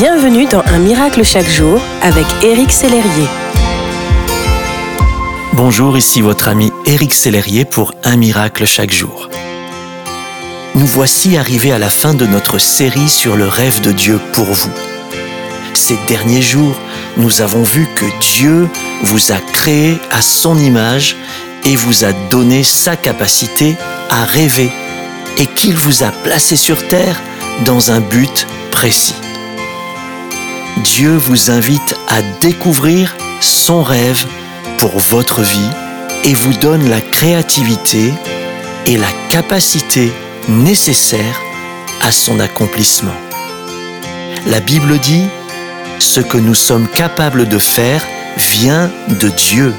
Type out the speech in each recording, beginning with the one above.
Bienvenue dans Un miracle chaque jour avec Éric Sellerier. Bonjour, ici votre ami Éric Sellerier pour Un miracle chaque jour. Nous voici arrivés à la fin de notre série sur le rêve de Dieu pour vous. Ces derniers jours, nous avons vu que Dieu vous a créé à son image et vous a donné sa capacité à rêver et qu'il vous a placé sur terre dans un but précis. Dieu vous invite à découvrir son rêve pour votre vie et vous donne la créativité et la capacité nécessaires à son accomplissement. La Bible dit, ce que nous sommes capables de faire vient de Dieu.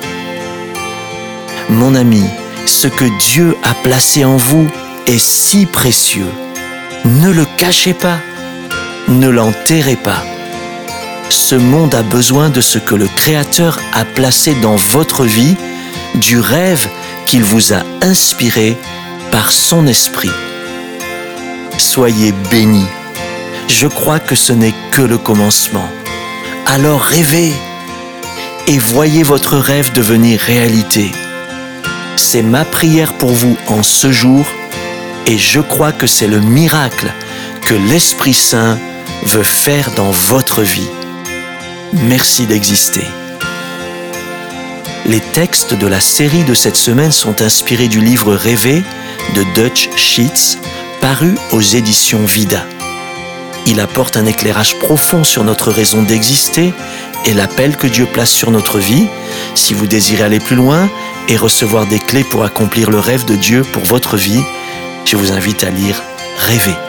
Mon ami, ce que Dieu a placé en vous est si précieux. Ne le cachez pas, ne l'enterrez pas. Ce monde a besoin de ce que le Créateur a placé dans votre vie, du rêve qu'il vous a inspiré par son esprit. Soyez bénis. Je crois que ce n'est que le commencement. Alors rêvez et voyez votre rêve devenir réalité. C'est ma prière pour vous en ce jour et je crois que c'est le miracle que l'Esprit Saint veut faire dans votre vie. Merci d'exister. Les textes de la série de cette semaine sont inspirés du livre Rêver de Dutch Sheets, paru aux éditions Vida. Il apporte un éclairage profond sur notre raison d'exister et l'appel que Dieu place sur notre vie. Si vous désirez aller plus loin et recevoir des clés pour accomplir le rêve de Dieu pour votre vie, je vous invite à lire Rêver.